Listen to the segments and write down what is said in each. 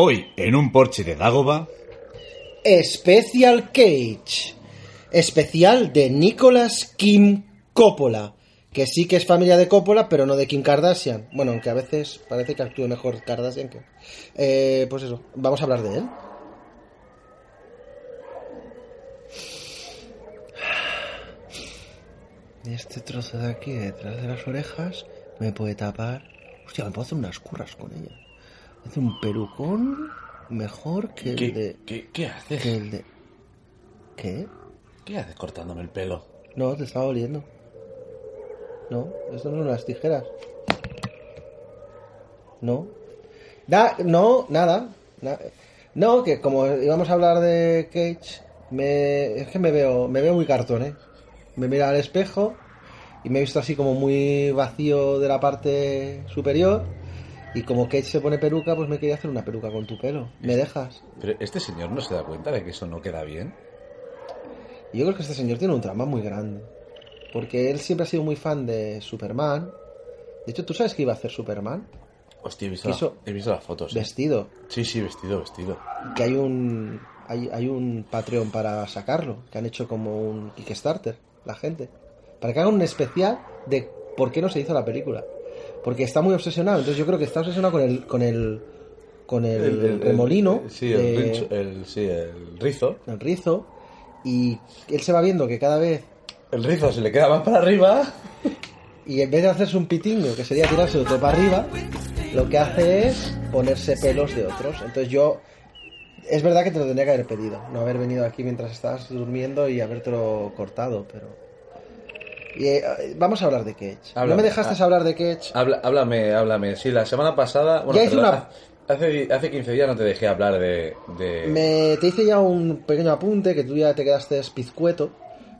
Hoy, en un porche de Dagoba, Special Cage. Especial de Nicolas Kim Coppola. Que sí que es familia de Coppola, pero no de Kim Kardashian. Bueno, aunque a veces parece que actúe mejor Kardashian que. Eh, pues eso, vamos a hablar de él. Este trozo de aquí, detrás de las orejas, me puede tapar. Hostia, me puedo hacer unas curras con ella. Hace un pelucón mejor que el ¿qué, de. qué, qué haces? que el de. ¿Qué? ¿Qué haces cortándome el pelo? No, te estaba oliendo. No, esto no son las tijeras. No. Da, no, nada. Na- no, que como íbamos a hablar de Cage, me, es que me veo, me veo muy cartón, ¿eh? Me mira al espejo y me he visto así como muy vacío de la parte superior. Y como Cage se pone peluca, pues me quería hacer una peluca con tu pelo. ¿Me dejas? Pero este señor no se da cuenta de que eso no queda bien. Yo creo que este señor tiene un trama muy grande. Porque él siempre ha sido muy fan de Superman. De hecho, ¿tú sabes que iba a hacer Superman? Hostia, he visto, la- he visto las fotos. ¿eh? Vestido. Sí, sí, vestido, vestido. Que hay un. Hay, hay un Patreon para sacarlo. Que han hecho como un Kickstarter, la gente. Para que hagan un especial de por qué no se hizo la película. Porque está muy obsesionado. Entonces yo creo que está obsesionado con el. con el. con el, remolino. sí, el, de- rincho- el- sí, el rizo. el rizo. Y él se va viendo que cada vez El rizo se le queda más para arriba. Y en vez de hacerse un pitingo, que sería tirarse otro para arriba, lo que hace es ponerse pelos de otros. Entonces yo... Es verdad que te lo tendría que haber pedido, no haber venido aquí mientras estás durmiendo y habértelo cortado, pero... Eh, vamos a hablar de Cage. ¿No me dejaste Ah. hablar de Cage? Háblame, háblame. Sí, la semana pasada. Bueno, Ya hice una- Hace, hace 15 días no te dejé hablar de. de- Me, te hice ya un pequeño apunte que tú ya te quedaste pizcueto,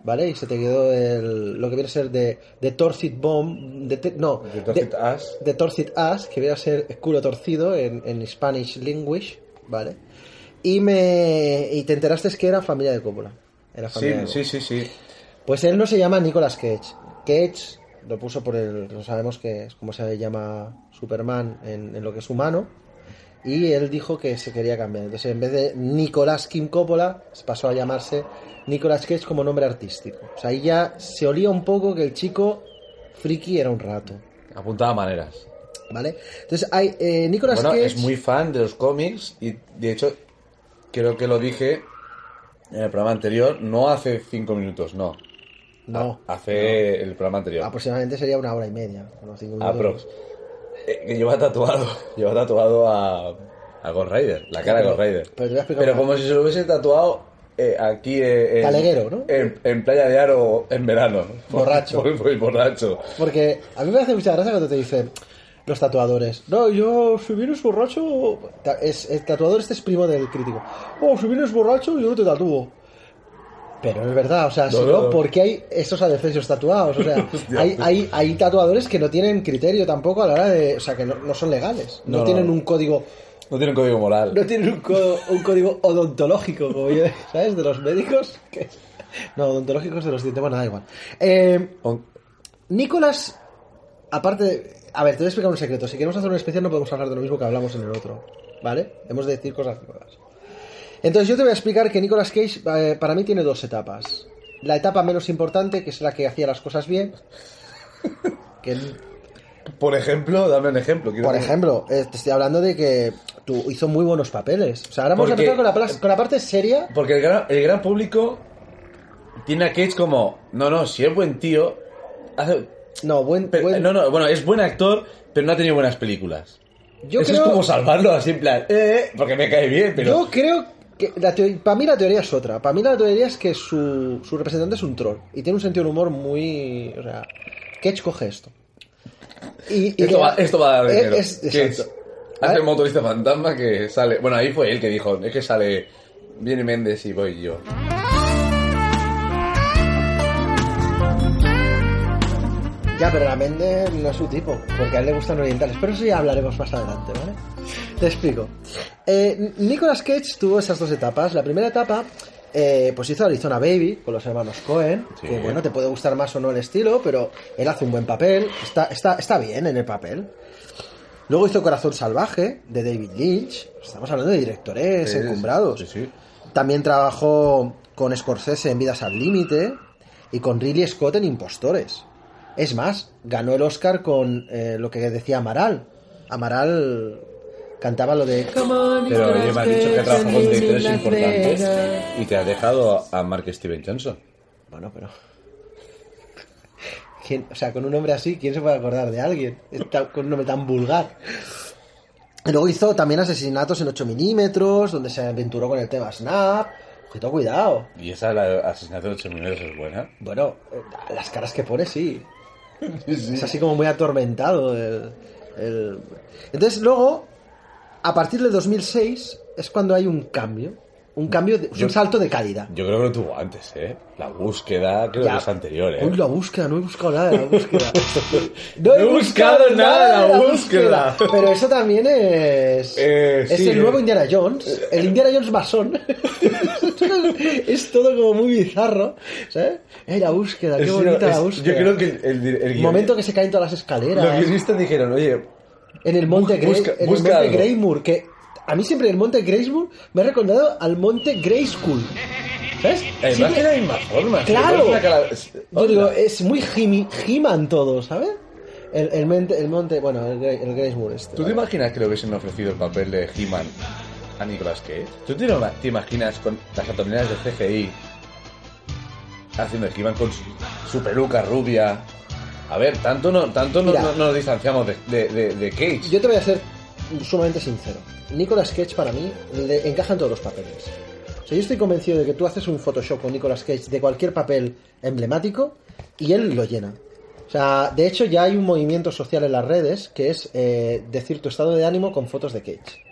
¿vale? Y se te quedó el, lo que viene a ser de, de Torcid Bomb, de, te- no, de Torcid Ass. de Torcid Ass, que viene a ser culo torcido en, en Spanish language, ¿vale? Y me y te enteraste que era familia de Coppola. Era Sí, familia de sí, sí, sí. Pues él no se llama Nicolas Cage. Cage lo puso por el. No sabemos que es como se llama Superman en, en lo que es humano. Y él dijo que se quería cambiar. Entonces, en vez de Nicolas Kim Coppola, pasó a llamarse Nicolas Cage como nombre artístico. O sea, ahí ya se olía un poco que el chico friki era un rato. Apuntaba maneras. ¿Vale? Entonces, hay. Eh, Nicolas Bueno, Cage. es muy fan de los cómics y de hecho creo que lo dije en el programa anterior, no hace cinco minutos, no. No. Hace el programa anterior. Aproximadamente sería una hora y media. unos cinco minutos. Aprox. Eh, que lleva tatuado, lleva tatuado a, a Ghost Rider, la cara de Ghost Rider. Pero te voy a explicar Pero como si se lo hubiese tatuado eh, aquí eh, en, Taleguero, ¿no? En, en Playa de Aro en verano. Borracho. Muy, muy borracho. Porque a mí me hace mucha gracia cuando te dicen los tatuadores. No, yo, si vienes borracho. Es, el tatuador este es primo del crítico. Oh, si vienes borracho, yo no te tatúo. Pero es verdad, o sea, si No, no, no. ¿por qué hay estos adefesios tatuados? O sea, hay, hay, hay tatuadores que no tienen criterio tampoco a la hora de. O sea, que no, no son legales. No, No, no. tienen un código. No tiene un código moral. No tienen un, co- un código odontológico, como yo, ¿sabes? De los médicos. que- no, odontológicos de los dientes, bueno, da igual. Eh, Nicolás, aparte de... A ver, te voy a explicar un secreto. Si queremos hacer un especial no podemos hablar de lo mismo que hablamos en el otro. ¿Vale? Hemos de decir cosas nuevas. Entonces yo te voy a explicar que Nicolas Cage eh, para mí tiene dos etapas. La etapa menos importante, que es la que hacía las cosas bien. Que, Por ejemplo, dame un ejemplo. por ejemplo, eh, te estoy hablando de que tú hizo muy buenos papeles. O sea, ahora vamos a empezar con la, con la parte seria. Porque el gran, el gran público tiene a Cage como, no, no, si es buen tío, hace, No, buen... Pero, buen- No, no, bueno, es buen actor, pero no ha tenido buenas películas. yo Eso creo, es como salvarlo así en plan, eh, porque me cae bien, pero... Yo creo que para mí la teoría es otra. Para mí la teoría es que su, su representante es un troll y tiene un sentido del humor muy... O sea, Ketch coge esto. Y, y esto, va, esto va a dar es- dinero. es- ¿Qué exacto. es? Hace el motorista fantasma que sale... Bueno, ahí fue él que dijo, es que sale... Viene Méndez y voy yo. Ya, pero la Mende no es su tipo, porque a él le gustan orientales. Pero eso ya hablaremos más adelante, ¿vale? Te explico. Eh, Nicolas Cage tuvo esas dos etapas. La primera etapa, eh, pues hizo Arizona Baby con los hermanos Cohen, Sí. que bueno, te puede gustar más o no el estilo, pero él hace un buen papel, está, está, está bien en el papel. Luego hizo Corazón Salvaje, de David Lynch. Estamos hablando de directores Sí, encumbrados. Sí, sí. También trabajó con Scorsese en Vidas al Límite y con Ridley Scott en Impostores. Es más, ganó el Oscar con eh, lo que decía Amaral. Amaral cantaba lo de... "Come on, Pero oye, me has dicho que trabajó con directores importantes Vegas". y te has dejado a Mark Steven Johnson. Bueno, pero... ¿Quién- o sea, con un nombre así, ¿quién se puede acordar de alguien? Está- Con un nombre tan vulgar. Y luego hizo también asesinatos en 8 milímetros, donde se aventuró con el tema Snap. Ojito, cuidado. Y esa, la asesinato de 8 minutos, es buena. Bueno, eh, las caras que pone, sí. Es así como muy atormentado. el- el- Entonces, luego, a partir del 2006, es cuando hay un cambio. Un cambio, de- Yo- un salto de calidad. Yo creo que lo tuvo antes, ¿eh? La búsqueda creo Ya. que es anterior, ¿eh? Uy, la búsqueda, no he buscado nada de la búsqueda. No he buscado nada de la búsqueda. Pero eso también es. Eh, es sí, el eh. nuevo Indiana Jones. El Indiana Jones masón. es todo como muy bizarro. ¿Sabes? Eh, la búsqueda, qué Es- bonita es- la búsqueda. Yo creo que el, el, el momento que se caen todas las escaleras. Los guionistas dijeron, oye, En el monte, Grey, busca- en el monte algo. Greymore, que a mí siempre el monte Greysmoor me ha recordado al monte Grayskull. ¿Sabes? además era la misma forma. Claro. Yo digo, es muy He- He-Man todo, ¿sabes? El, el, monte, el monte, bueno, el, Grey- el Greysmoor este. ¿Tú te imaginas que le hubiesen ofrecido el papel de He-Man a Nicolas Cage? ¿Tú te, imaginas con las abdominales de CGI haciendo He-Man con su, su peluca rubia? A ver, tanto no, tanto no, Mira. no- no nos distanciamos de, de, de- de Cage. Yo te voy a ser sumamente sincero. Nicolas Cage para mí le encajan todos los papeles. O sea, yo estoy convencido de que tú haces un Photoshop con Nicolas Cage de cualquier papel emblemático y él lo llena. O sea, de hecho ya hay un movimiento social en las redes que es eh, decir tu estado de ánimo con fotos de Cage.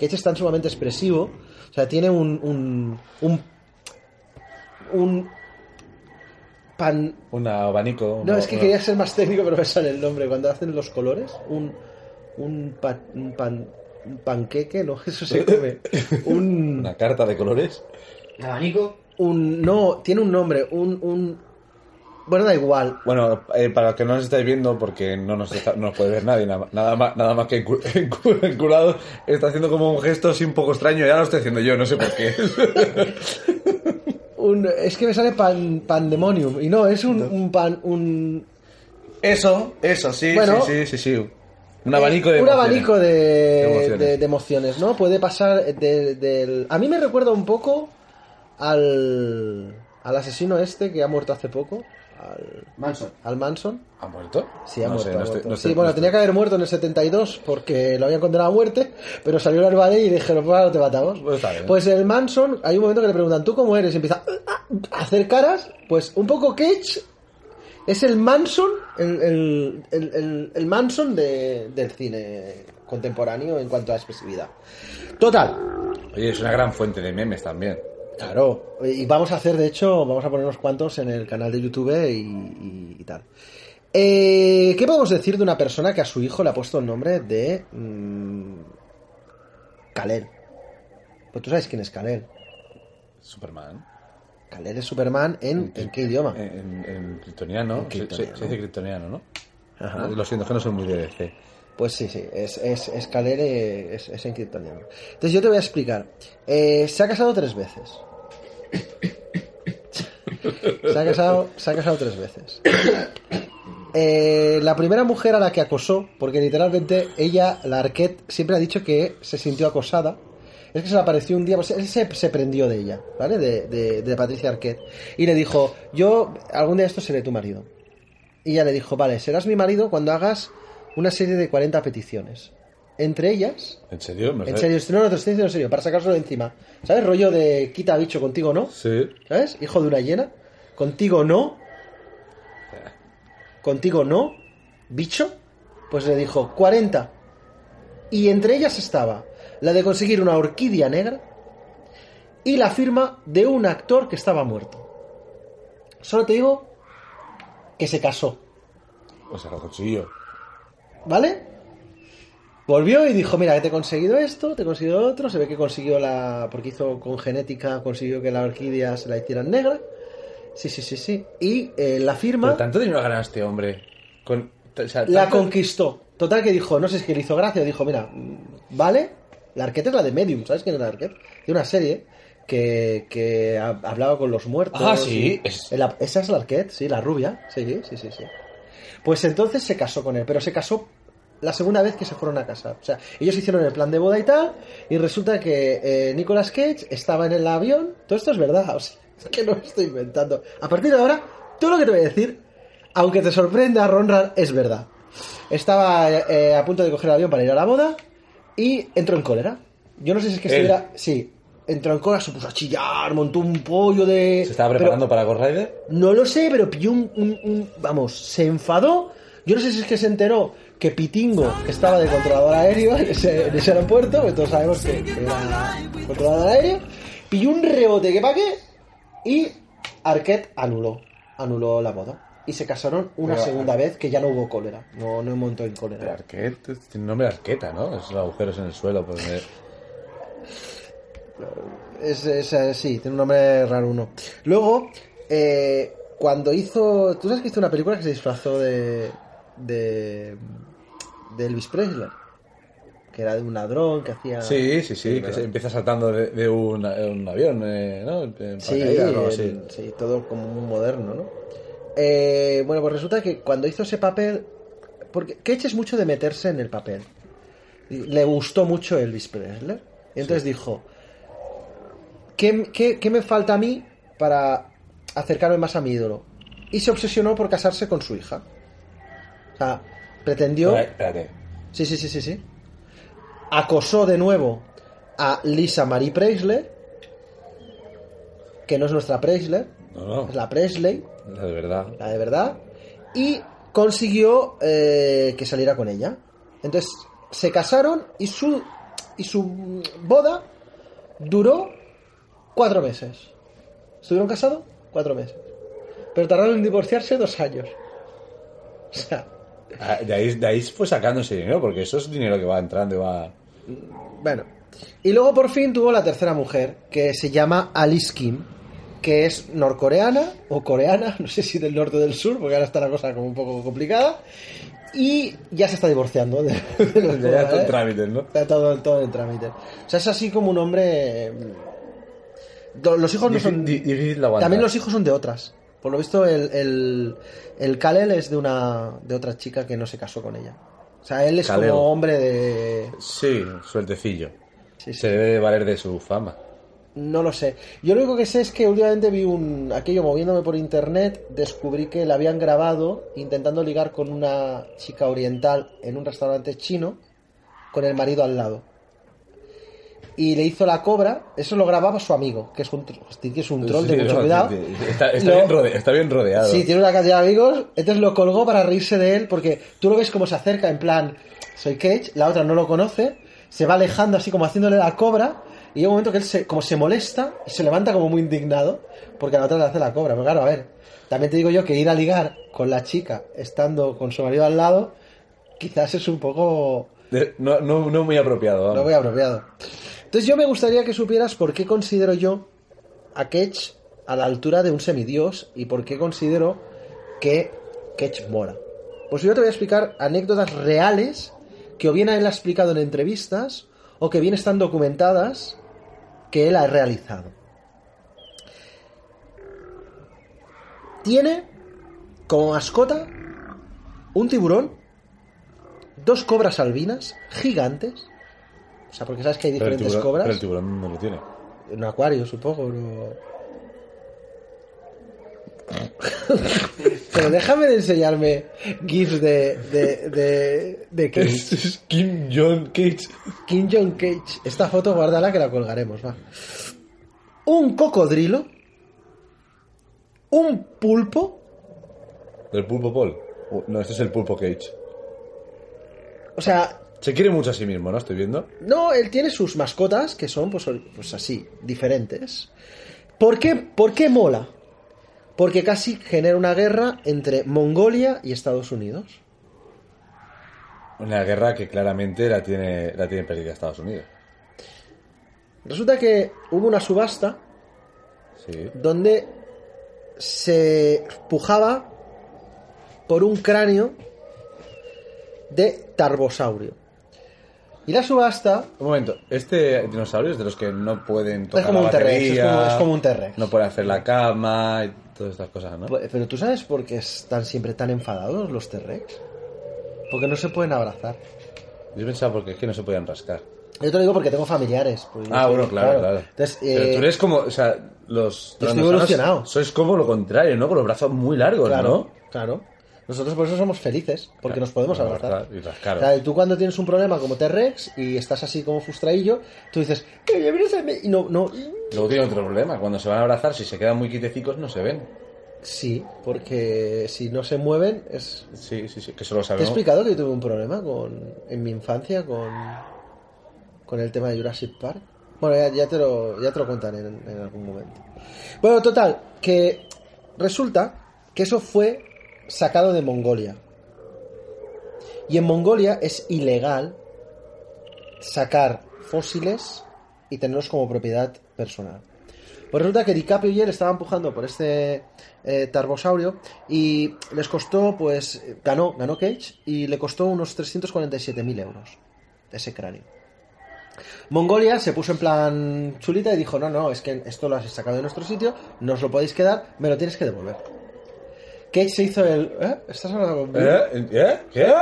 Cage es tan sumamente expresivo, o sea, tiene un... un, un, un pan, Un abanico. no, una- es que una- quería ser más técnico, pero me sale el nombre. Cuando hacen los colores, un, un, pa- un pan, un panqueque, no, eso se come. Un, Una carta de colores. Abanico. un, no, tiene un nombre, un, un, bueno, da igual. Bueno, eh, para los que no nos estáis viendo, porque no nos, está- no nos puede ver nadie, nada, nada más, nada más que encu- enculado, está haciendo como un gesto así un poco extraño, ya lo estoy haciendo yo, no sé por qué. Un, es que me sale pan, pandemonium, y no, es un, un pan, un, Eso, eso, sí, Bueno. sí, sí, sí, sí. Un abanico de un emociones. abanico de, De emociones. de- de emociones, ¿no? Puede pasar de- del... A mí me recuerda un poco al, al asesino este que ha muerto hace poco, al, Manson. al Manson. ¿Ha muerto? Sí, ha No muerto. sé, ha no estoy- muerto. no sí, estoy- bueno, no tenía que haber muerto en el 72 porque lo habían condenado a muerte, pero salió el Arbale y dijeron, pues ahora te matamos. Pues. Pues el Manson, hay un momento que le preguntan, ¿tú cómo eres? Y empieza a hacer caras, pues un poco Cage es el Manson, el, el, el- el- el Manson de- del cine contemporáneo en cuanto a expresividad. Total, Oye, es una gran fuente de memes también. Claro, y vamos a hacer, de hecho, vamos a poner unos cuantos en el canal de YouTube y, y- y tal. Eh, ¿Qué podemos decir de una persona que a su hijo le ha puesto el nombre de mm, Kal-El? Pues tú sabes quién es Kal-El. Superman. Kal-El es Superman en, ¿en qué idioma? En, en, kryptoniano. Se- Se, dice kryptoniano, ¿no? Ajá. Lo siento, no soy muy de DC. Pues sí, sí, es, es, es Kal-El, eh, es, es en kryptoniano. Entonces yo te voy a explicar. Eh, se ha casado tres veces. Se ha casado, se ha casado tres veces. Eh, la primera mujer a la que acosó, porque literalmente ella, la Arquette, siempre ha dicho que se sintió acosada. Es que se le apareció un día, pues él se, prendió de ella, ¿vale? De, de, de Patricia Arquette. Y le dijo, yo algún día esto seré tu marido. Y ella le dijo, vale, serás mi marido cuando hagas una serie de 40 peticiones. Entre ellas, ¿En serio? ¿Me en serio, no, no te estoy diciendo en serio, para sacárselo de encima. ¿Sabes? Rollo de quita bicho contigo, ¿no? Sí. ¿Sabes? Hijo de una hiena. Contigo no. Contigo no. Bicho. Pues le dijo 40. Y entre ellas estaba la de conseguir una orquídea negra y la firma de un actor que estaba muerto. Solo te digo que se casó. O sea, lo consiguió. ¿Vale? Volvió y dijo, mira, que te he conseguido esto, te he conseguido otro, se ve que consiguió la... porque hizo con genética, consiguió que la orquídea se la hicieran negra. Sí, sí, sí, sí. Y eh, la firma Pero tanto dinero gana este hombre. Con, o sea, la conquistó. Total que dijo, no sé si es que le hizo gracia, dijo, mira, mm, vale, la Arquette es la de Medium, ¿sabes quién es la Arquette? De una serie que, que ha- hablaba con los muertos. Ah, sí, es- la- esa es la Arquette, sí, la rubia. Sí, sí, sí, sí. Pues entonces se casó con él, pero se casó la segunda vez que se fueron a casar. O sea, ellos hicieron el plan de boda y tal, y resulta que eh, Nicolas Cage estaba en el avión. Todo esto es verdad, o sea, es que no lo estoy inventando. A partir de ahora, todo lo que te voy a decir, aunque te sorprenda, Ronran, es verdad. Estaba eh, a punto de coger el avión para ir a la boda y entró en cólera. Yo no sé si es que estuviera. Sí, entró en cólera, se puso a chillar, montó un pollo de. ¿Se estaba pero- preparando para Ghost Rider? no lo sé, pero pilló un, un- un- Vamos, se enfadó. Yo no sé si es que se enteró que Pitingo estaba de controlador aéreo en ese, en ese aeropuerto, que todos sabemos que, que era controlador aéreo. Pilló un rebote que pa' qué. Y Arquette anuló. Anuló la boda. Y se casaron una Pero, segunda vez que ya no hubo cólera. No, no montó en cólera. Arquette, tiene nombre de arqueta, ¿no? Esos agujeros en el suelo. Pues me- Es, es, eh, sí, tiene un nombre raro uno. Luego, eh, cuando hizo. ¿Tú sabes que hizo una película que se disfrazó de. de. De Elvis Presley? Que era de un ladrón que hacía. Sí, sí, sí, que se empieza saltando de, de un, un avión, eh, ¿no? En Sí, así. sí, todo como muy moderno, ¿no? Eh, bueno, pues resulta que cuando hizo ese papel. Porque Cage es mucho de meterse en el papel. Le gustó mucho Elvis Presley. Y entonces dijo: ¿qué, qué, qué me falta a mí para acercarme más a mi ídolo? Y se obsesionó por casarse con su hija. O sea, pretendió. Espérate. Sí, sí, sí, sí, sí. Acosó de nuevo a Lisa Marie Presley, que no es nuestra Presley, No, no. es la Presley, La de verdad. la de verdad, y consiguió eh, que saliera con ella. Entonces se casaron y su y su boda duró cuatro meses. ¿Estuvieron casados? Cuatro meses. Pero tardaron en divorciarse dos años. O sea, De ahí, de ahí fue sacando ese dinero, porque eso es dinero que va entrando y va. Bueno, y luego por fin tuvo la tercera mujer, que se llama Alice Kim, que es norcoreana o coreana, no sé si del norte o del sur, porque ahora está la cosa como un poco complicada, y ya se está divorciando. De, de los Ya está en ¿eh? trámite, ¿no? Está todo, todo en trámite. O sea, es así como un hombre... mm, Los hijos no son... Difí- di- difícil aguantar. También los hijos son de otras. Por lo visto, el, el, el Kalel es de una de otra chica que no se casó con ella. O sea, él es Kalel. como hombre de... Sí, sueltecillo. Sí, sí. Se debe de valer de su fama. No lo sé. Yo lo único que sé es que últimamente vi un aquello moviéndome por internet, descubrí que la habían grabado intentando ligar con una chica oriental en un restaurante chino con el marido al lado. Y le hizo la cobra, eso lo grababa su amigo, que es un, que es un troll de mucho no, cuidado. Está, está Lo- bien rode- está bien rodeado. Sí, tiene una cantidad de amigos. Entonces lo colgó para reírse de él porque tú lo ves como se acerca en plan, soy Cage, la otra no lo conoce, se va alejando así como haciéndole la cobra y llega un momento que él se, como se molesta se levanta como muy indignado porque a la otra le hace la cobra. Pero claro, a ver, también te digo yo que ir a ligar con la chica estando con su marido al lado quizás es un poco no, no, no muy apropiado. vamos. no muy apropiado. Entonces yo me gustaría que supieras por qué considero yo a Ketch a la altura de un semidios y por qué considero que Ketch mora. Pues yo te voy a explicar anécdotas reales que o bien él ha explicado en entrevistas o que bien están documentadas que él ha realizado. Tiene como mascota un tiburón, dos cobras albinas gigantes. O sea, porque sabes que hay Pero el, diferentes tiburón, cobras. pero el tiburón no lo tiene. Un acuario, supongo. No... Pero déjame de enseñarme GIFs de, de, de, de Cage. es Kim Jong Cage. Kim Jong Cage. Esta foto guárdala que la colgaremos, va. Un cocodrilo. Un pulpo. Del pulpo Paul. No, este es el pulpo Cage. O sea, Se quiere mucho a sí mismo, ¿no? Estoy viendo. no, él tiene sus mascotas que son, pues, pues así, diferentes. ¿Por qué, ¿Por qué mola? Porque casi genera una guerra entre Mongolia y Estados Unidos. Una guerra que claramente la tiene, la tiene perdida Estados Unidos. Resulta que hubo una subasta Sí. donde se pujaba por un cráneo de tarbosaurio. Y la subasta Un momento, este dinosaurio es de los que no pueden tocar como la un T-Rex, es batería, como- es como un T-Rex. No puede hacer la cama y todas estas cosas, ¿no? Pues, Pero tú sabes por qué están siempre tan enfadados los T-Rex? Porque no se pueden abrazar. Yo pensaba porque es que no se podían rascar. Yo te lo digo porque tengo familiares. pues Ah, bueno, claro, claro. Entonces, Pero eh, tú eres como, o sea, los Yo estoy evolucionado. Sois como lo contrario, ¿no? Con los brazos muy largos, claro, ¿no? claro. Nosotros por eso somos felices, porque nos podemos abrazar. claro. O sea, tú cuando tienes un problema como T-Rex y estás así como frustradillo, tú dices, "Eh, ya vienes a mí", y no, no, Luego tiene otro problema. Cuando se van a abrazar, si se quedan muy quietecicos, no se ven. sí, porque si no se mueven es... Sí, sí, sí, que eso lo Te he sabemos. explicado que yo tuve un problema con, en mi infancia con, con el tema de Jurassic Park. Bueno, ya, ya te, lo, ya te lo contaré en, en algún momento. Bueno, total, que resulta que eso fue sacado de Mongolia. Y en Mongolia es ilegal sacar fósiles y tenerlos como propiedad personal. Pues resulta que DiCaprio y él estaban empujando por este eh, tarbosaurio y les costó, pues, ganó, ganó Cage y le costó unos 347.000 euros ese cráneo. Mongolia se puso en plan chulita y dijo, no, no, es que esto lo has sacado de nuestro sitio, no os lo podéis quedar, me lo tienes que devolver. Cage se hizo el... ¿Eh? ¿Estás hablando conmigo? ¿Eh? ¿Eh? ¿Qué?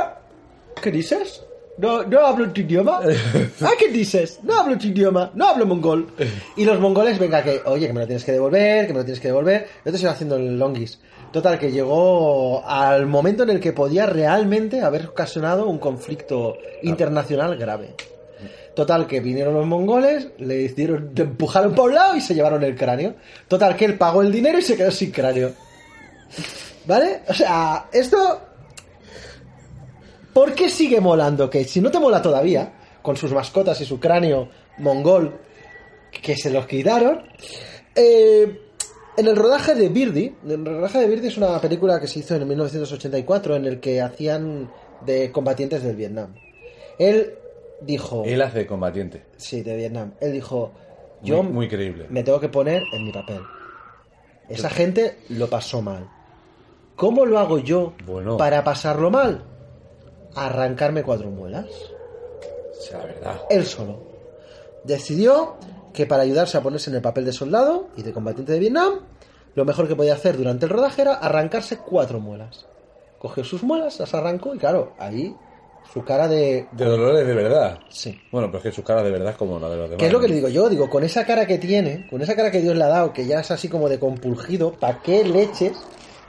¿Qué dices? No, no hablo tu idioma. ¿Ah, qué dices? No hablo tu idioma, no hablo mongol. Y los mongoles, venga, que, oye, que me lo tienes que devolver, que me lo tienes que devolver. Yo te estoy haciendo el longis. Total, que llegó al momento en el que podía realmente haber ocasionado un conflicto internacional grave. Total, que vinieron los mongoles, le hicieron, le empujaron por un lado y se llevaron el cráneo. Total, que él pagó el dinero y se quedó sin cráneo. ¿Vale? O sea, esto ¿Por qué sigue molando Cage? Si no te mola todavía, con sus mascotas y su cráneo mongol, que se los quitaron. eh, en el rodaje de Birdie, el rodaje de Birdie es una película que se hizo en 1984 en el que hacían de combatientes del Vietnam. Él dijo, Él hace de combatiente. sí, de Vietnam. Él dijo, yo Muy, muy creíble. me tengo que poner en mi papel. Esa gente lo pasó mal. ¿Cómo lo hago yo Bueno. para pasarlo mal? Arrancarme cuatro muelas. La verdad. Él solo. Decidió que para ayudarse a ponerse en el papel de soldado y de combatiente de Vietnam, lo mejor que podía hacer durante el rodaje era arrancarse cuatro muelas. Cogió sus muelas, las arrancó y claro, ahí su cara de... De dolores de verdad. Sí. Bueno, pero es que su cara de verdad es como la de los demás. ¿Qué es lo que le digo yo? Digo, con esa cara que tiene, con esa cara que Dios le ha dado, que ya es así como de compulgido, ¿para qué leches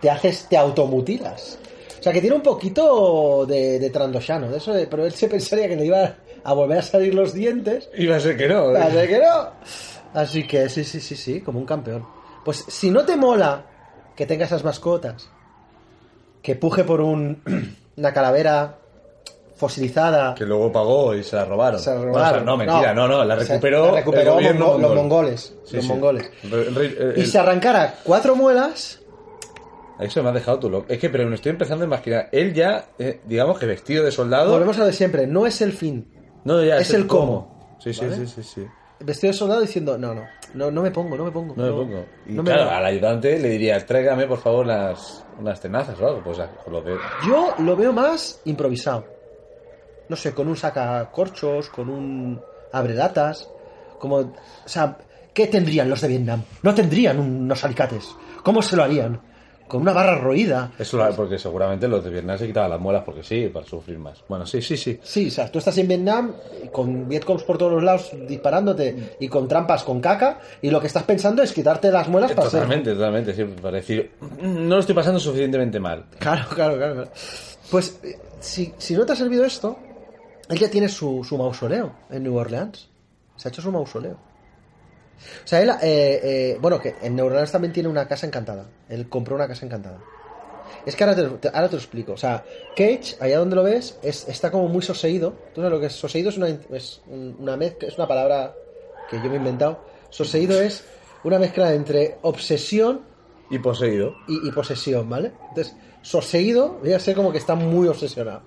te haces, te automutilas? O sea, que tiene un poquito de, de Trandoshano, de eso de, pero él se pensaría que le iba a volver a salir los dientes. Iba a ser que no. ¿eh? Así que no. Así que sí, sí, sí, sí, como un campeón. Pues si no te mola que tenga esas mascotas, que puje por un, una calavera fosilizada, Que luego pagó y se la robaron. se la Bueno, robaron. o sea, no, mentira, no, no, la recuperó, la recuperó el mongo- los mongol. mongoles. Sí, los sí. mongoles. El el- Y se arrancara cuatro muelas. Eso me ha dejado tú loco. Es que, pero me estoy empezando a imaginar. Él ya, eh, digamos que vestido de soldado. Volvemos a lo de siempre, no es el fin. No, ya, es el cómo. Sí, sí, ¿Vale? sí, sí, sí. Vestido de soldado diciendo, no, no, no, no me pongo, no me pongo. No me pongo. Y no claro, al ayudante le diría, tráigame por favor las, unas tenazas o algo. Pues lo veo. Yo lo veo más improvisado. No sé, con un sacacorchos, con un abrelatas, como... O sea, ¿qué tendrían los de Vietnam? No tendrían unos alicates. ¿Cómo se lo harían? Con una barra roída. Eso porque seguramente los de Vietnam se quitaban las muelas porque sí, para sufrir más. Bueno, sí, sí, sí. Sí, o sea, tú estás en Vietnam con Vietcongs por todos los lados disparándote y con trampas con caca y lo que estás pensando es quitarte las muelas para ser... Totalmente, totalmente, sí, para decir, "Mm, no lo estoy pasando suficientemente mal. Claro, claro, claro. claro. Pues eh, si, si no te ha servido esto, él ya tiene su, su mausoleo en New Orleans. Se ha hecho su mausoleo. O sea, él, eh, eh, bueno, que en Orleans también tiene una casa encantada. Él compró una casa encantada. Es que ahora te, te- ahora te lo explico. O sea, Cage, allá donde lo ves, es, está como muy soseído. ¿Tú sabes lo que es soseído? Es una, es un- una mezcla, es una palabra que yo me he inventado. Soseído es una mezcla entre obsesión Y poseído. y, y posesión, ¿vale? Entonces, soseído, voy a ser como que está muy obsesionado.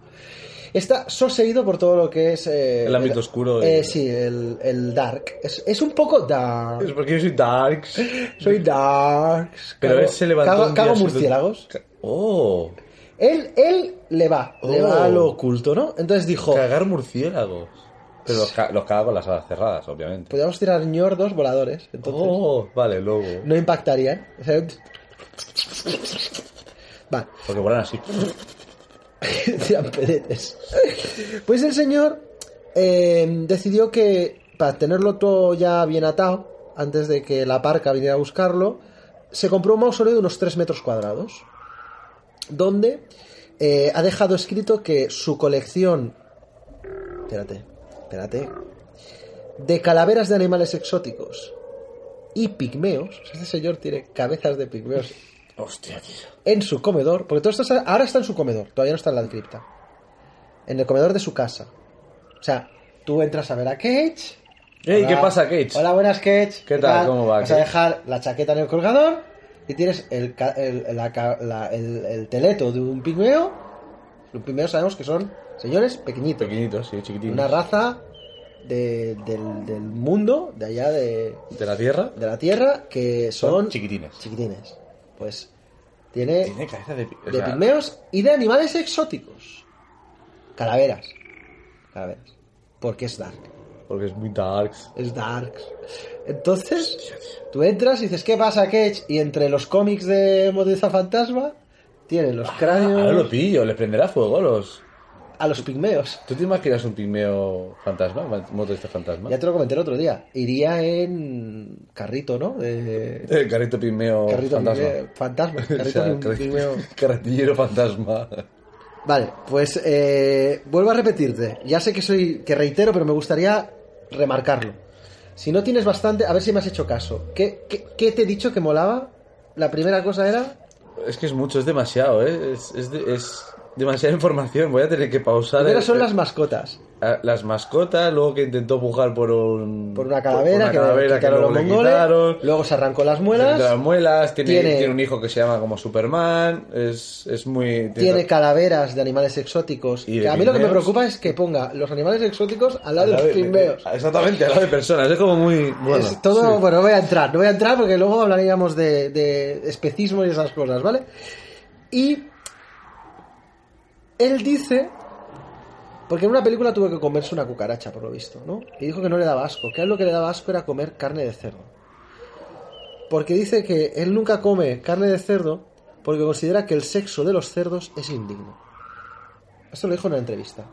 Está soseído por todo lo que es... eh, El ámbito oscuro Eh, sí, el, el dark. Es, es un poco dark. Es porque yo soy darks. Soy dark. Pero Cago- él se levantó Cago, un día cago murciélagos. Oh, Él, él le va, le Oh. va a lo oculto, ¿no? Entonces dijo, cagar murciélagos. Pero los, ca- los caga con las alas cerradas, obviamente. podríamos tirar ñordos voladores. Entonces, Oh, vale, luego. no impactarían. O sea, Vale. Porque vuelan así. Pues el señor eh, decidió que para tenerlo todo ya bien atado, antes de que la parca viniera a buscarlo, se compró un mausoleo de unos 3 metros cuadrados, donde eh, ha dejado escrito que su colección... Espérate, espérate. De calaveras de animales exóticos y pigmeos. Este señor tiene cabezas de pigmeos Hostia, tío. en su comedor, porque todo esto está- ahora está en su comedor, todavía no está en la cripta. En el comedor de su casa. O sea, tú entras a ver a Cage. Ey, Hola. ¿qué pasa, Cage? Hola, buenas, Cage. ¿Qué tal? ¿Cómo va, Vas a dejar la chaqueta en el colgador y tienes el, el, la la- el- el teleto de un pigmeo. Los pigmeos sabemos que son señores pequeñitos. Pequeñitos, sí, chiquititos. Una raza de- del, del mundo, de allá de, ¿De la tierra? de la Tierra, que son, Son chiquitines. chiquitines. Pues tiene Tiene cabeza de... de sea, pigmeos y de animales exóticos. Calaveras. Calaveras. Porque es dark. Porque es muy darks. Es dark. Entonces, tú entras y dices, ¿qué pasa, Cage? Y entre los cómics de Modeza Fantasma, tienen los cráneos Ahora lo pillo, les prenderá fuego a los... a los pigmeos. ¿Tú te imaginas un pigmeo fantasma? ¿Un moto este fantasma? Ya te lo comenté el otro día. Iría en carrito, ¿no? De... El carrito pigmeo Carrito fantasma. pigmeo- fantasma. O sea, Carrito carri- pigmeo. Carretillero fantasma. Vale, pues eh, vuelvo a repetirte. Ya sé que soy que reitero, pero me gustaría remarcarlo. Si no tienes bastante, a ver si me has hecho caso. ¿Qué, qué, qué te he dicho que molaba? La primera cosa era Es que es mucho, es demasiado, ¿eh? Es, es, de- es demasiada información. Voy a tener que pausar. Primero el- son las mascotas. a- las mascotas, luego que intentó pujar por un... Por una calavera, por una que, calavera que quitaron luego los le quitaron. Luego se arrancó las muelas. las muelas, tiene, Tiene- tiene un hijo que se llama como Superman, es, es muy... Tiene calaveras de animales exóticos. Y Que a mí lo que me preocupa es que ponga los animales exóticos al lado de los de- pigmeos. Exactamente, al lado de personas, es como muy... Bueno, es todo, sí. bueno, no voy a entrar, no voy a entrar porque luego hablaríamos de, de especismo y esas cosas, ¿vale? Y él dice, porque en una película tuvo que comerse una cucaracha, por lo visto, ¿no? Y dijo que no le daba asco, que a él lo que le daba asco era comer carne de cerdo. Porque dice que él nunca come carne de cerdo porque considera que el sexo de los cerdos es indigno. Esto lo dijo en una entrevista.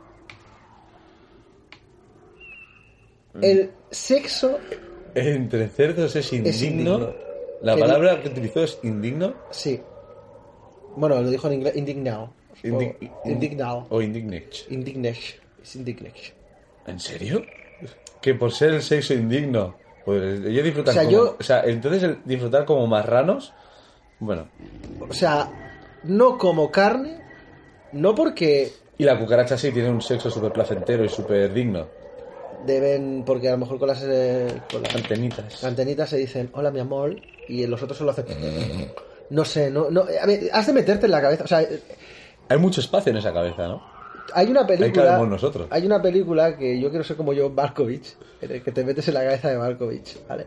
El sexo Entre cerdos es indigno. indigno. La palabra que utilizó es indigno. Sí. Bueno, lo dijo en inglés, indignado. O indignado. O indignation. Indignation. Es indignation. ¿En serio? Que por ser el sexo indigno. Pues yo disfrutar O sea, como... yo- O sea, entonces el disfrutar como marranos... Bueno. O sea, no como carne, no porque Y la cucaracha sí tiene un sexo súper placentero y súper digno. deben, porque a lo mejor con las, eh, con las Antenitas. antenitas se dicen hola mi amor y los otros solo hacen no sé, no, no, a ver, has de meterte en la cabeza, o sea, Hay mucho espacio en esa cabeza, ¿no? hay una película, nosotros. hay una película que yo quiero ser como yo, Markovich, en el que te metes en la cabeza de Markovich, ¿vale?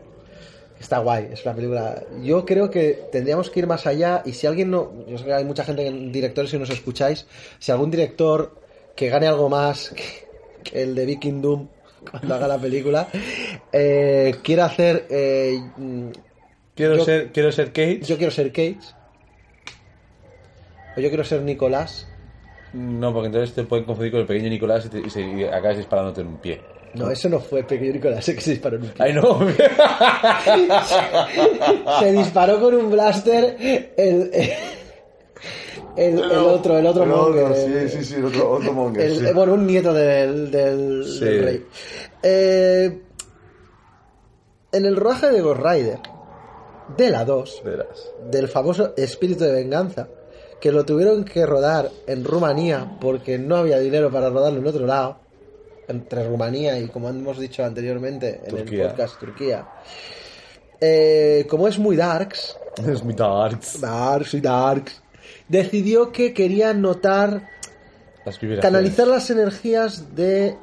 Está guay, es una película. Yo creo que tendríamos que ir más allá y si alguien no, yo sé que hay mucha gente, directores, si nos escucháis, si algún director que gane algo más que, que el de Viking Doom cuando haga la película, eh, quiere hacer, eh, mm, Quiero, Yo- ser, quiero ser Kate. yo quiero ser Cage, Yo quiero ser Nicolás. No, porque entonces te pueden confundir con el pequeño Nicolás y, te- y se- y acabas disparándote en un pie. No, eso no fue pequeño Nicolás, es que se disparó en un pie. ¡Ay, no! Se disparó con un blaster el, el, el otro, el otro monger. sí, sí, el otro, otro monger. El- sí. eh, bueno, un nieto del, del, Sí. del rey. Eh, en el rodaje de Ghost Rider, de la 2, Verás. del famoso Espíritu de Venganza, que lo tuvieron que rodar en Rumanía porque no había dinero para rodarlo en otro lado, entre Rumanía y, como hemos dicho anteriormente en Turquía. el podcast, Turquía. Eh, como es muy darks, Es mi darks. darks y darks, decidió que quería notar Las canalizar las energías de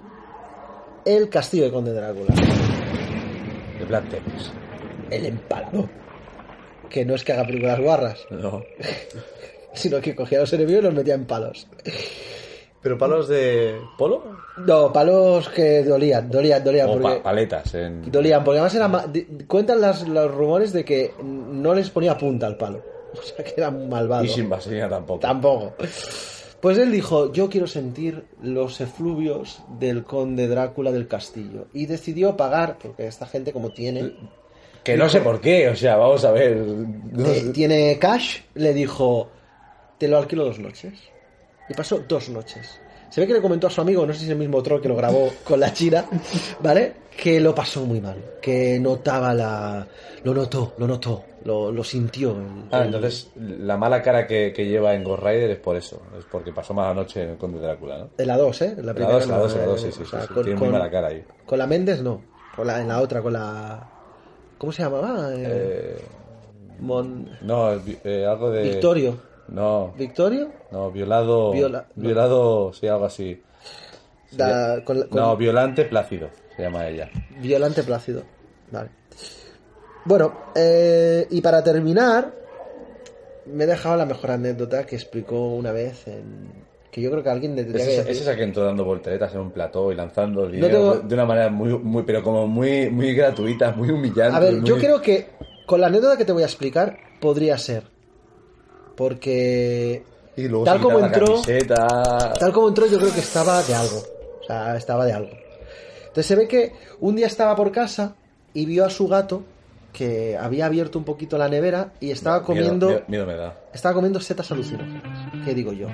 el castillo de Conde Drácula, De Black Tenis. el empalador, que no es que haga películas guarras, No. sino que cogía a los enemigos y los metía en palos. ¿Pero palos de polo? No, palos que dolían, dolían, dolían, porque pa- paletas en... dolían, porque además era ma- di- cuentan las- los rumores de que no les ponía punta al palo, o sea que era malvado. Y sin vaselina tampoco. Tampoco. Pues él dijo, yo quiero sentir los efluvios del conde Drácula del castillo. Y decidió pagar, porque esta gente como tiene, Que no sé por qué, o sea, vamos a ver. No eh, sé. tiene cash, le dijo, te lo alquilo dos noches. Y pasó dos noches. Se ve que le comentó a su amigo, no sé si es el mismo troll que lo grabó con la china, ¿vale? Que lo pasó muy mal, que notaba la... Lo notó, lo notó, lo, lo sintió. Ah, entonces la mala cara que, que lleva en Ghost Rider es por eso. Es porque pasó mala noche en el Conde Drácula, ¿no? En la 2, ¿eh? En La primera 2, la no, 2, la eh, 2, sí, sí, o sí, sea, sí. con- Tiene muy con- mala cara ahí. Con la Méndez no. Con la, en la otra, con la. ¿Cómo se llamaba? Eh, Eh, Mon- no, eh, algo de... Victorio. No, ¿Victorio? no, violado... Viola- no. Violado, sí, algo así. Da- con, la- con No, Violante Plácido, se llama ella. Violante Plácido. Vale. Bueno, eh, y para terminar, me he dejado la mejor anécdota que explicó una vez en. Que yo creo que alguien le Es tendría que esa, decir. es esa que entró dando volteretas en un plató y lanzando dinero tengo- de- una manera muy, muy, pero como muy, muy gratuita, muy humillante. A ver, yo muy- creo que con la anécdota que te voy a explicar podría ser. Porque Y luego tal como entró- camiseta. Tal como entró, yo creo que estaba de algo. O sea, estaba de algo. Entonces se ve que un día estaba por casa y vio a su gato que había abierto un poquito la nevera y estaba comiendo. Miedo, miedo- miedo me da. Estaba comiendo setas alucinógenas. ¿Qué digo yo?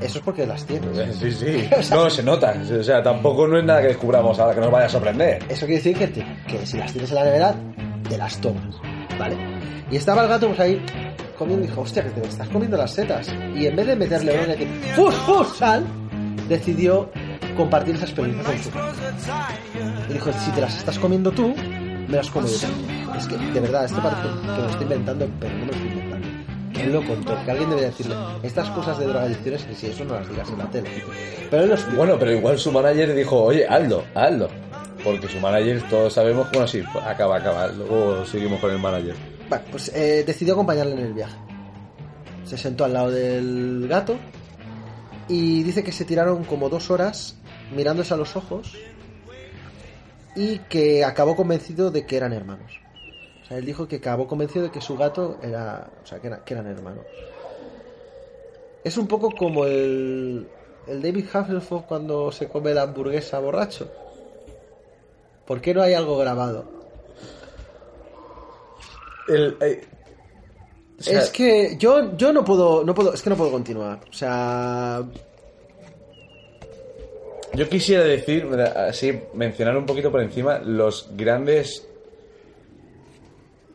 Eso es porque las tienes. Sí, sí. No, se nota. O sea, tampoco no es nada que descubramos ahora que nos vaya a sorprender. Eso quiere decir que, te- que si las tienes en la nevera, te las tomas. ¿Vale? Y estaba el gato pues ahí comiendo y dijo, hostia, que te estás comiendo las setas. Y en vez de meterle y decir, ¡fus, fus, sal! Decidió compartir esa experiencia con su. Y dijo, si te las estás comiendo tú, me las como yo también. Es que, de verdad, esto parece que me lo estoy inventando, pero no me lo estoy inventando. Él lo contó, que alguien debería decirle, estas cosas de drogadicciones, que si eso no las digas en la tele. Pero él lo explicó. Bueno, pero igual su manager dijo, oye, hazlo, hazlo. Porque su manager, todos sabemos, bueno, sí, acaba, acaba. Luego seguimos con el manager. Bueno, pues eh, decidió acompañarle en el viaje. Se sentó al lado del gato y dice que se tiraron como dos horas mirándose a los ojos y que acabó convencido de que eran hermanos. O sea, él dijo que acabó convencido de que su gato era, o sea, que, era- que eran hermanos. Es un poco como el, el David Hasselhoff cuando se come la hamburguesa borracho. ¿Por qué no hay algo grabado? El, eh, o sea, es que yo, yo no puedo, no puedo, es que no puedo continuar. O sea, Yo quisiera decir, así, mencionar un poquito por encima los grandes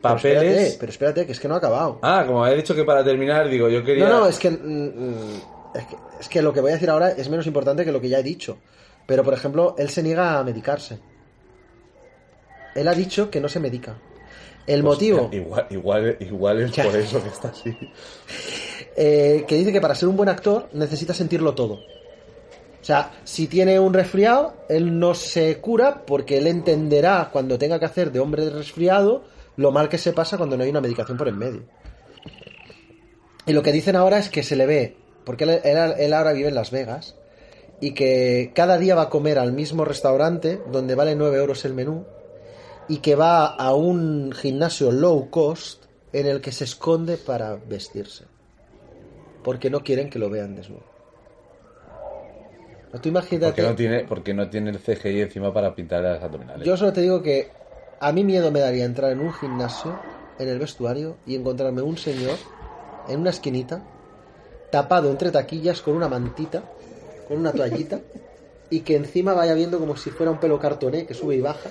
pero espérate, papeles. pero espérate, que es que no ha acabado. Ah, como he dicho que para terminar, digo, yo quería. No, no, es que, mm, es que, es que lo que voy a decir ahora es menos importante que lo que ya he dicho. Pero, por ejemplo, él se niega a medicarse. Él ha dicho que no se medica. El Pues, motivo, Igual, igual, igual es por eso que está así. eh, que dice que para ser un buen actor necesita sentirlo todo. O sea, si tiene un resfriado, él no se cura porque él entenderá cuando tenga que hacer de hombre resfriado lo mal que se pasa cuando no hay una medicación por en medio. Y lo que dicen ahora es que se le ve, porque él, él- él ahora vive en Las Vegas, y que cada día va a comer al mismo restaurante donde vale 9 euros el menú, y que va a un gimnasio low cost en el que se esconde para vestirse. porque no quieren que lo vean desnudo. No, tú imagínate. Porque no tiene, porque no tiene el CGI encima para pintar las abdominales. Yo solo te digo que a mí miedo me daría entrar en un gimnasio, en el vestuario, y encontrarme un señor en una esquinita, tapado entre taquillas con una mantita, con una toallita, y que encima vaya viendo como si fuera un pelo cartoné que sube y baja.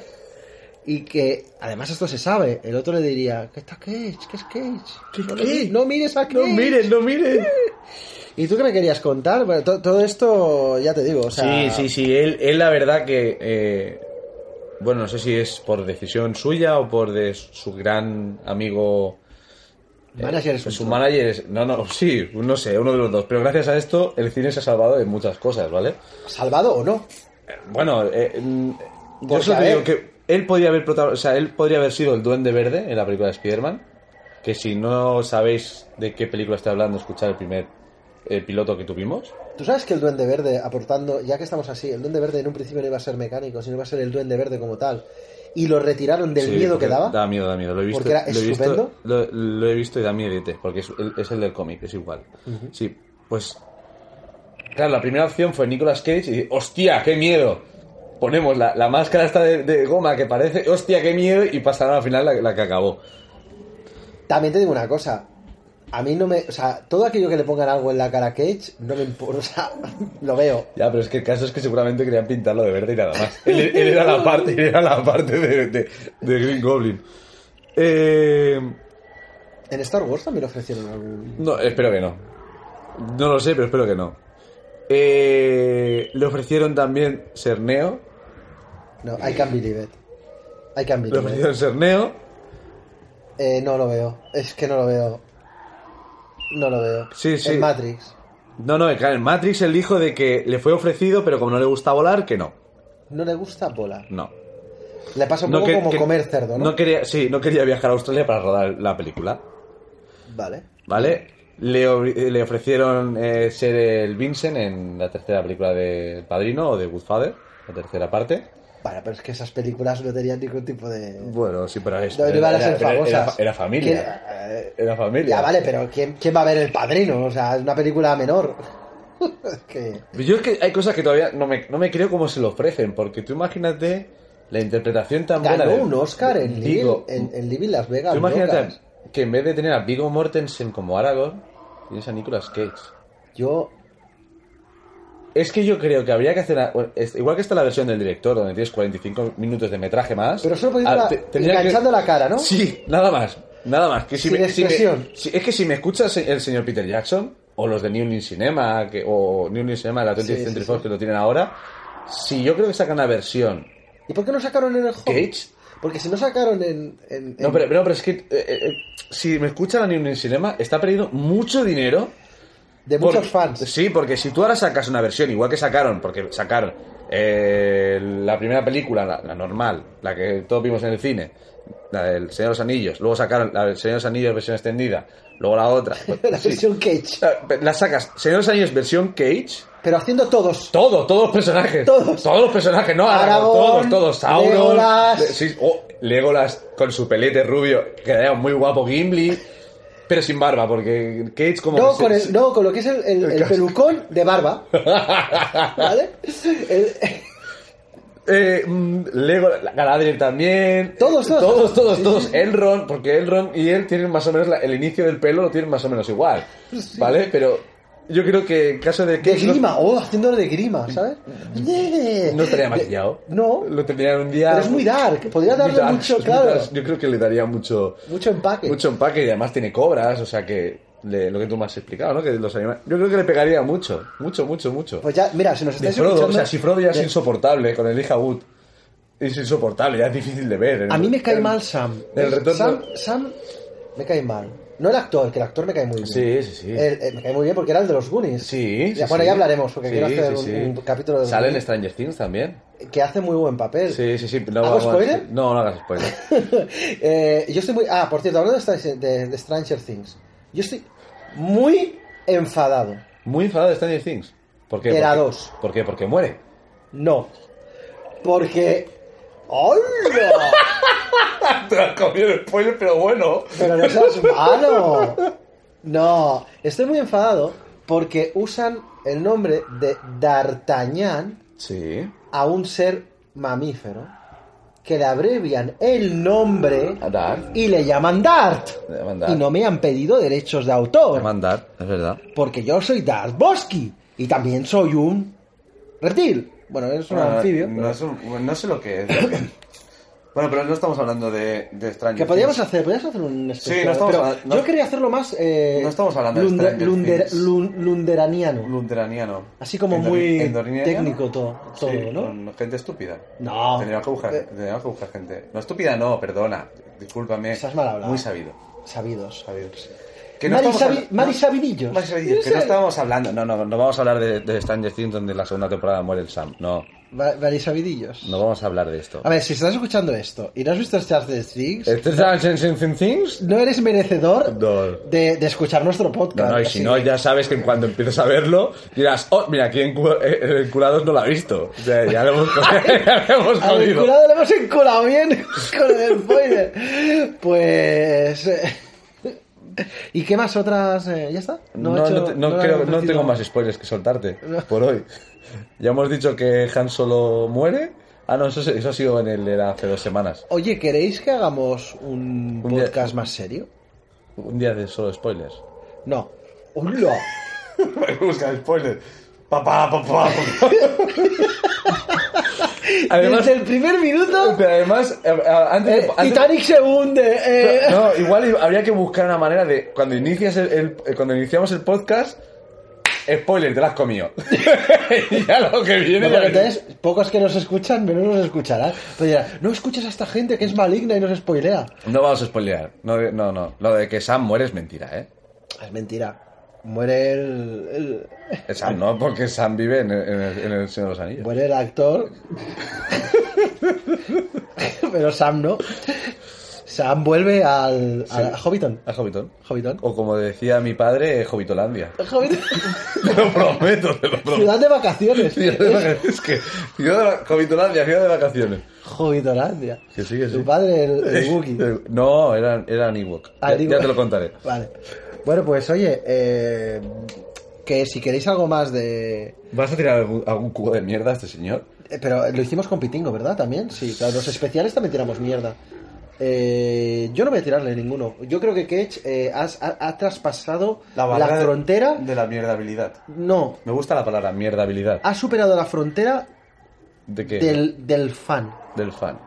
Y que, además esto se sabe, el otro le diría, ¿qué está Cage? ¿Qué es Cage? ¿Qué- no, mi- no mires a Cage. No miren, no miren. ¿Y tú qué me querías contar? Bueno, to- todo esto, ya te digo, o sea... Sí, sí, sí. Él, él la verdad que. eh, bueno, no sé si es por decisión suya o por de su gran amigo. eh, Manager es su manager es. No, no, sí, no sé, uno de los dos. Pero gracias a esto, el cine se ha salvado de muchas cosas, ¿vale? ¿Salvado o no? Eh, Bueno, eh, mm, yo solo digo que él podría haber o sea, él podría haber sido el Duende Verde en la película de Spider-Man. Que si no sabéis de qué película estoy hablando, escuchad el primer eh, piloto que tuvimos. ¿Tú sabes que el Duende Verde, aportando, ya que estamos así, el Duende Verde en un principio no iba a ser mecánico, sino iba a ser el Duende Verde como tal? Y lo retiraron del Sí, miedo que daba. Da miedo, da miedo. Lo he visto, Porque era lo he visto, lo, lo he visto y da miedo, porque es el, es el del cómic, es igual. Sí, pues. Claro, la primera opción fue Nicolas Cage y dije, ¡hostia, qué miedo! Ponemos la, la máscara esta de, de goma que parece, ¡hostia, qué miedo! Y pasaron al final la, la que acabó. También te digo una cosa. A mí no me. O sea, todo aquello que le pongan algo en la cara a Cage, no me importa. O sea, lo veo. Ya, pero es que el caso es que seguramente querían pintarlo de verde y nada más. Él, él era la parte, él era la parte de, de, de Green Goblin. Eh, En Star Wars también ofrecieron algún. No, espero que no. No lo sé, pero espero que no. Eh, le ofrecieron también ser Neo. No, I can believe it. I can believe it. ofrecieron ser Neo. Eh, no lo veo. Es que no lo veo. No lo veo. Sí, sí. En Matrix. No, no, claro, en Matrix él dijo de que le fue ofrecido, pero como no le gusta volar, que no. No le gusta volar. No. Le pasa un No poco que- como que- comer cerdo, ¿no? quería, sí, no quería viajar a Australia para rodar la película. Vale. ¿Vale? Le, le ofrecieron eh, ser el Vincent en la tercera película de Padrino o de Goodfather, la tercera parte. Vale, pero es que esas películas no tenían ningún tipo de. Bueno, sí, pero es. No, no iban a ser era, famosas. era familia. ¿Quién- eh, Era familia. Ya vale, pero ¿quién, ¿quién va a ver El Padrino? O sea, es una película menor. Que... Yo es que hay cosas que todavía no me, no me creo cómo se lo ofrecen, porque tú imagínate la interpretación tan buena Ganó un Oscar de en. Living, en, en Living Las Vegas. Tú imagínate que en vez de tener a Vigo Mortensen como Aragorn, tienes a Nicolas Cage. Yo. Es que yo creo que habría que hacer... una- igual que está la versión del director, donde tienes 45 minutos de metraje más... Pero solo poniendo ah, la- te- tendría que- enganchando la cara, ¿no? Sí, nada más. Nada más. Que si Sin me- si me- expresión. si- es que si me escuchas el señor Peter Jackson, o los de New Line Cinema, que, o New Line Cinema de la 20th Sí, sí, Century sí. Fox que lo tienen ahora, si yo creo que sacan una versión ¿Y por qué no sacaron en el Home? Cage... Porque si no sacaron en. en- No, en- pero, pero, pero es que eh, eh, si me escuchan a New Line Cinema, está perdiendo mucho dinero de por- muchos fans. Sí, porque si tú ahora sacas una versión, igual que sacaron, porque sacaron eh, la primera película, la, la normal, la que todos vimos en el cine, la del Señor de los Anillos, luego sacaron la del Señor de los Anillos versión extendida, luego la otra. la sí. versión Cage. La sacas, Señor de los Anillos versión Cage, Pero haciendo todos. todo, todos los personajes. Todos. los personajes, no, Aragorn, todos, todos. Sauron. Legolas. Le- sí, oh, Legolas con su pelete rubio, que quedaría muy guapo Gimli, pero sin barba, porque Cage como No con, el, se- no, con lo que es el, el- el pelucón de barba. ¿Vale? Eh, mm, Lego, la- Galadriel también. Todos, todos. Todos, todos, Sí, todos. sí, sí. Elrond, porque Elrond y él tienen más o menos la- el inicio del pelo lo tienen más o menos igual. ¿Vale? Pero yo creo que en caso de de que. grima, oh, haciéndolo de grima, ¿sabes? No estaría maquillado. No. Lo tendría en un día. Pero es muy dark. Podría darle dark, mucho, claro. Yo creo que le daría mucho. Mucho empaque. Mucho empaque y además tiene cobras, o sea que. le- lo que tú me has explicado, ¿no? Que los animales. Yo creo que le pegaría mucho. Mucho, mucho, mucho. Pues ya, mira, si nos De estáis Frodo, escuchando... o sea, si Frodo ya es de- insoportable con Elijah Wood, es insoportable, ya es difícil de ver. A mí me cae El- mal Sam. El retorno. Sam, Sam me cae mal. No el actor, que el actor me cae muy bien. Sí, sí, sí. El- el- me cae muy bien porque era el de los Goonies. Sí, sí, bueno, sí. ya hablaremos, porque Sí, quiero hacer sí, un, capítulo de Sale en Stranger Things también. que hace muy buen papel. Sí, sí, sí. No, ¿Hago spoiler? No, no hagas spoiler. Eh, yo estoy muy... Ah, por cierto, hablando de, Stranger- de- de Stranger Things. Yo estoy muy enfadado. Muy enfadado de Stranger Things. ¿Por qué? De la Porque- dos. ¿Por qué? Porque muere. No. Porque... ¡Hola! Te has comido el spoiler, pero bueno. Pero no seas malo. No, estoy muy enfadado porque usan el nombre de D'Artagnan Sí. a un ser mamífero que le abrevian el nombre Dart. y le llaman Dart. Le llaman Dart. Y no me han pedido derechos de autor. Mandar, es verdad. Porque yo soy Dart Bosky y también soy un reptil. Bueno, es un Bueno, anfibio. No, pero- es un- no sé lo que es. bueno, pero no estamos hablando de, de Stranger Que podríamos Things. hacer, podríamos hacer un especial. no estamos pero no- yo quería hacerlo más eh, No estamos hablando de lunder- Stranger lunder- Things. lun- lunderaniano. Lunteraniano. Así como Endor- muy técnico todo, todo Sí, ¿no? con gente estúpida. No. Tendríamos que buscar, Eh. tendríamos que buscar gente. No estúpida, no, perdona. Discúlpame. Estás mal hablado. Muy sabido. Sabidos. Sabidos. Mari no- Sabidillos. Mari Sabidillos, que no estábamos hablando. No, no, no vamos a hablar de, de Stranger Things donde la segunda temporada muere el Sam. No, Ma- Mari Sabidillos. no vamos a hablar de esto. A ver, si estás escuchando esto y no has visto Stranger Things, ¿Este es Stranger Things? no eres merecedor No. de, de escuchar nuestro No, podcast. no, y Así si no, que- ya sabes que en cuanto empieces a verlo, dirás, oh, mira, aquí en, eh, Curados no lo ha visto. O sea, ya lo hemos, ya lo hemos Al jodido. curado le hemos enculado bien con el spoiler. Pues. ¿Y qué más otras? eh, ¿Ya está? No, hecho- no no creo- tengo más spoilers que soltarte por hoy. Ya hemos dicho que Han Solo muere. Ah, no, eso, eso ha sido en el era hace dos semanas. Oye, ¿queréis que hagamos un, Un día- podcast más serio? Un día de solo spoilers. No. ¡Hola! Busca spoilers. Papá, papá, papá. Además, Desde el primer minuto, pero además, eh, eh, antes, eh, antes- Titanic se hunde. eh. No, igual habría que buscar una manera de cuando inicias el, el- eh, cuando iniciamos el podcast, spoiler, te lo has comido. ya lo que viene. No, ya entonces, pocos que nos escuchan, menos nos escucharán. Pero dirán, no escuches a esta gente que es maligna y nos spoilea. No vamos a spoilear. No, no, no. Lo de que Sam muere es mentira, ¿eh? Es mentira. Muere el, el- El Sam no, porque Sam vive en el, en el- en el Señor de los Anillos. muere el actor. Pero Sam no. Sam vuelve al, al- a Hobbiton. A Hobbiton. Hobbiton. O como decía mi padre, Hobbitolandia. Hobbiton. te lo prometo, te lo prometo. Ciudad de vacaciones. Ciudad de vacaciones. Es que ciudad de Hobbitolandia, ciudad de vacaciones. Hobbitolandia. Que sí, que sí. Tu padre, el, el Wookiee. Eh, No, eran, eran Ewok. Ah, Ya, ya te lo contaré. Vale. Bueno, pues oye, eh, que si queréis algo más de... ¿Vas a tirar algún, algún cubo de mierda a este señor? Eh, Pero lo hicimos con Pitingo, ¿verdad? También, sí. Claro, los especiales también tiramos mierda. Eh, yo no voy a tirarle ninguno. Yo creo que Ketch eh, has- ha, ha traspasado la, de- frontera. de la mierdabilidad. No, Me gusta la palabra mierdabilidad. ha superado la frontera ¿De qué? del, del fan. Del fan.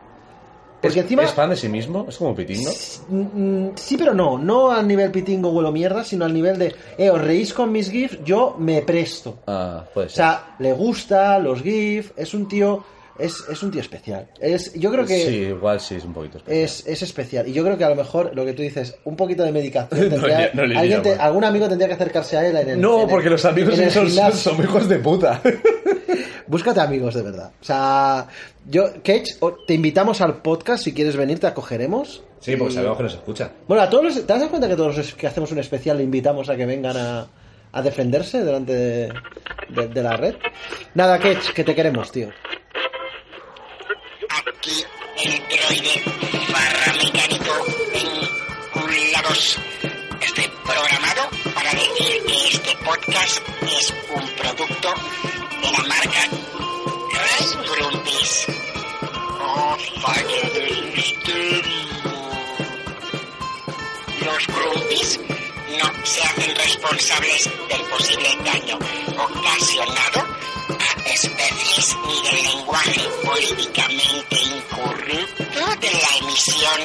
Porque ¿Es, encima- ¿Es fan de sí mismo? ¿Es como Pitingo? Mm, Sí, pero no. No al nivel Pitingo huelo mierda, sino al nivel de, eh, os reís con mis GIFs, yo me presto. Ah, puede O ser. sea, le gusta los GIFs, es un tío. Es, es un tío especial. Es, yo creo que. Sí, igual sí, es un poquito especial. Es, es especial. Y yo creo que a lo mejor lo que tú dices, un poquito de medicación. No tendría- no le alguien te- algún amigo tendría que acercarse a él en el. en No, el- porque los amigos en el son, son hijos de puta. Búscate amigos de verdad. O sea, yo, Ketch, o- te invitamos al podcast. Si quieres venir, te acogeremos. Sí, porque Y- sabemos que nos escucha. Bueno, a todos los, ¿te das cuenta que todos los que hacemos un especial le invitamos a que vengan a, a defenderse delante de, de- de la red? Nada, Ketch, que te queremos, tío. Aquí el droide barra mecánico vinculados. Estoy programado para decir que este podcast es un producto marca Rice Brumbies. Oh, falla del misterio. Los Brumbies no se hacen responsables del posible daño ocasionado a especies ni del lenguaje políticamente incorrecto de la emisión